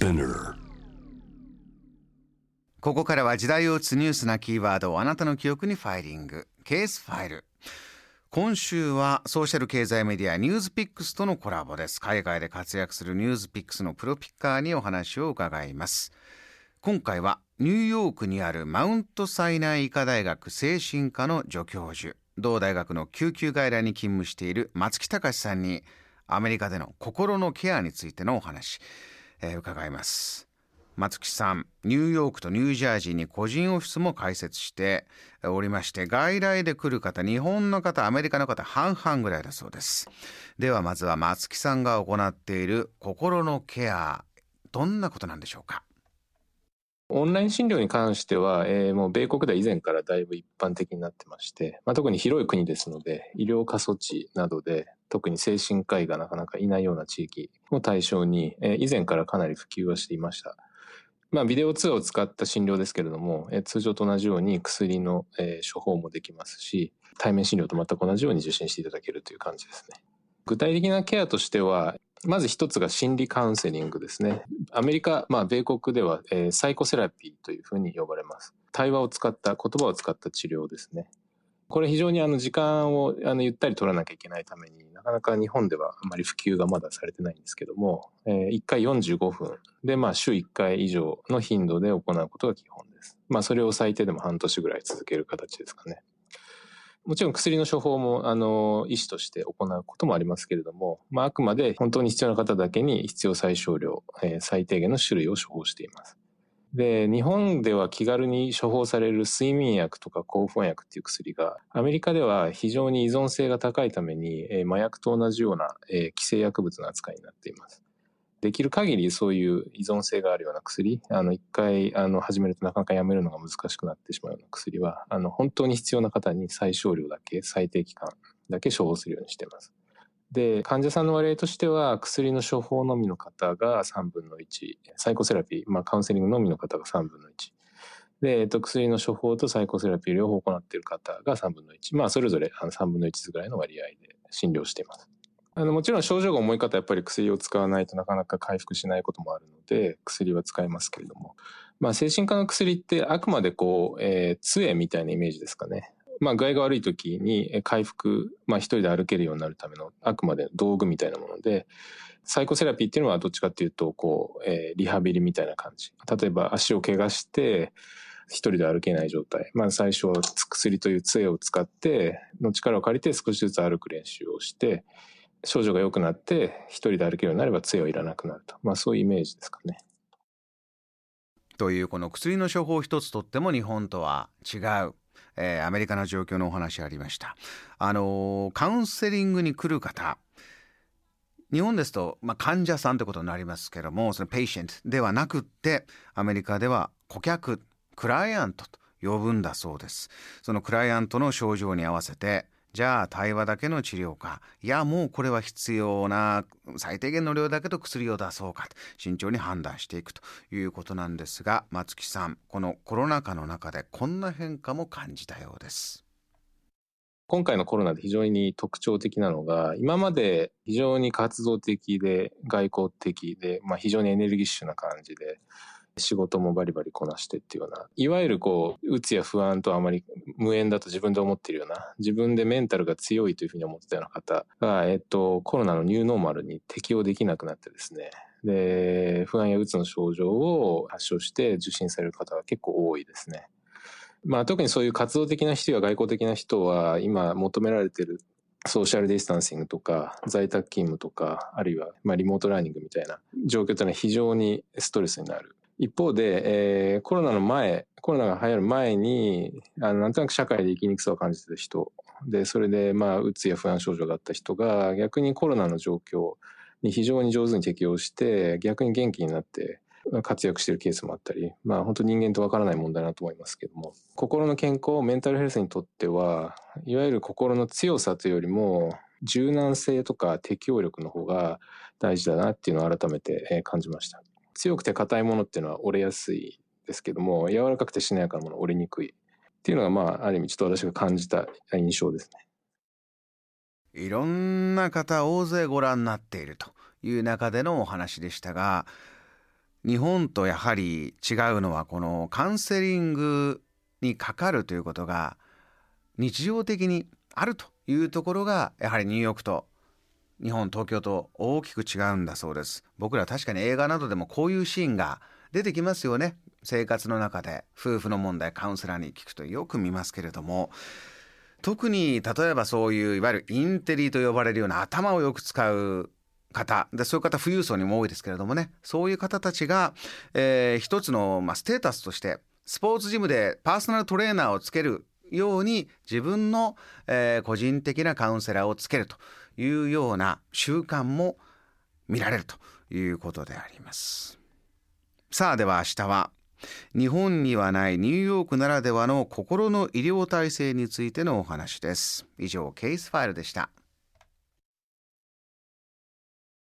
Spinner. ここからは時代を打つニュースなキーワードをあなたの記憶にファイリング。ケースファイル。今週はソーシャル経済メディアニュースピックスとのコラボです。海外で活躍するニュースピックスのプロピッカーにお話を伺います。今回はニューヨークにあるマウントサイナイ医科大学精神科の助教授。同大学の救急外来に勤務している松木隆さんにアメリカでの心のケアについてのお話、えー、伺います。松木さんニューヨークとニュージャージーに個人オフィスも開設しておりまして外来で来る方日本の方アメリカの方半々ぐらいだそうです。ではまずは松木さんが行っている心のケアどんなことなんでしょうか？オンライン診療に関しては、えー、もう米国では以前からだいぶ一般的になってまして、まあ、特に広い国ですので、医療過疎地などで、特に精神科医がなかなかいないような地域を対象に、えー、以前からかなり普及はしていました。まあ、ビデオ通話を使った診療ですけれども、え通常と同じように薬の、え処方もできますし、対面診療と全く同じように受診していただけるという感じですね。具体的なケアとしては、まず一つが心理カウンセリングですね。アメリカ、まあ、米国では、えー、サイコセラピーというふうに呼ばれます。対話を使った、言葉を使った治療ですね。これ非常にあの時間をあのゆったり取らなきゃいけないためになかなか日本ではあまり普及がまだされてないんですけども、えー、1回45分で、まあ、週1回以上の頻度で行うことが基本です。まあ、それを最低でも半年ぐらい続ける形ですかね。もちろん薬の処方も、あの、医師として行うこともありますけれども、まあ、あくまで本当に必要な方だけに必要最小量、えー、最低限の種類を処方しています。で、日本では気軽に処方される睡眠薬とか興奮薬っていう薬が、アメリカでは非常に依存性が高いために、えー、麻薬と同じような、えー、規制薬物の扱いになっています。できる限りそういう依存性があるような薬、あの、一回、あの、始めるとなかなかやめるのが難しくなってしまうような薬は、あの、本当に必要な方に最小量だけ、最低期間だけ処方するようにしています。で、患者さんの割合としては、薬の処方のみの方が3分の1、サイコセラピー、まあカウンセリングのみの方が3分の1。で、えっと、薬の処方とサイコセラピー両方行っている方が3分の1。まあ、それぞれあの3分の1ぐらいの割合で診療しています。あの、もちろん症状が重い方はやっぱり薬を使わないとなかなか回復しないこともあるので、薬は使いますけれども。まあ、精神科の薬ってあくまでこう、えー、杖みたいなイメージですかね。まあ、具合が悪い時に回復、まあ、一人で歩けるようになるためのあくまで道具みたいなもので、サイコセラピーっていうのはどっちかっていうと、こう、えー、リハビリみたいな感じ。例えば足を怪我して、一人で歩けない状態。まあ最初は薬という杖を使って、の力を借りて少しずつ歩く練習をして、症状が良くなって一人で歩けるようになれば杖はいらなくなると。まあそういうイメージですかね。というこの薬の処方一つとっても日本とは違うえー、アメリカの状況のお話ありました。あのー、カウンセリングに来る方日本ですと、まあ、患者さんということになりますけどもその patient ではなくってアメリカでは顧客クライアントと呼ぶんだそうですそのクライアントの症状に合わせてじゃあ対話だけの治療かいやもうこれは必要な最低限の量だけど薬を出そうかと慎重に判断していくということなんですが松木さんこのコロナ禍の中でこんな変化も感じたようです。今回のコロナで非常に特徴的なのが、今まで非常に活動的で外交的で、まあ、非常にエネルギッシュな感じで、仕事もバリバリこなしてっていうような、いわゆるこう、うつや不安とあまり無縁だと自分で思ってるような、自分でメンタルが強いというふうに思ってたような方が、えっと、コロナのニューノーマルに適応できなくなってですね、で、不安やうつの症状を発症して受診される方が結構多いですね。まあ特にそういう活動的な人や外交的な人は今求められている social distancing とか在宅勤務とかあるいはまあ remote learning みたいな状況というのは非常にストレスになる。一方で、えー、コロナの前、コロナが流行る前に、あの、なんとなく社会で生きにくさを感じてた人、で、それで、まあ、うつや不安症状があった人が、逆にコロナの状況に非常に上手に適応して、逆に元気になって、活躍しているケースもあったり、まあ本当人間とわからない問題だと思いますけども、心の健康、メンタルヘルスにとっては、いわゆる心の強さというよりも、柔軟性とか適応力の方が大事だなっていうのを改めて感じました。強くて硬いものっていうのは折れやすいですけども、柔らかくてしなやかなもの折れにくいっていうのが、まあ、ある意味ちょっと私が感じた印象ですね。いろんな方大勢ご覧になっているという中でのお話でしたが、日本とやはり違うのはこのカウンセリングにかかるということが日常的にあるというところがやはりニューヨークと日本東京と大きく違うんだそうです。僕ら確かに映画などでもこういうシーンが出てきますよね。生活の中で夫婦の問題カウンセラーに聞くとよく見ますけれども。特に例えばそういういわゆるインテリと呼ばれるような頭をよく使う方。でそういう方富裕層にも多いですけれどもね。そういう方たちが、えー、一つの、まあ、ステータスとしてスポーツジムでパーソナルトレーナーをつけるように自分の、えー、個人的なカウンセラーをつけるというような習慣も見られるということであります。さあでは明日は日本にはないニューヨークならではの心の医療体制についてのお話です。以上ケースファイルでした。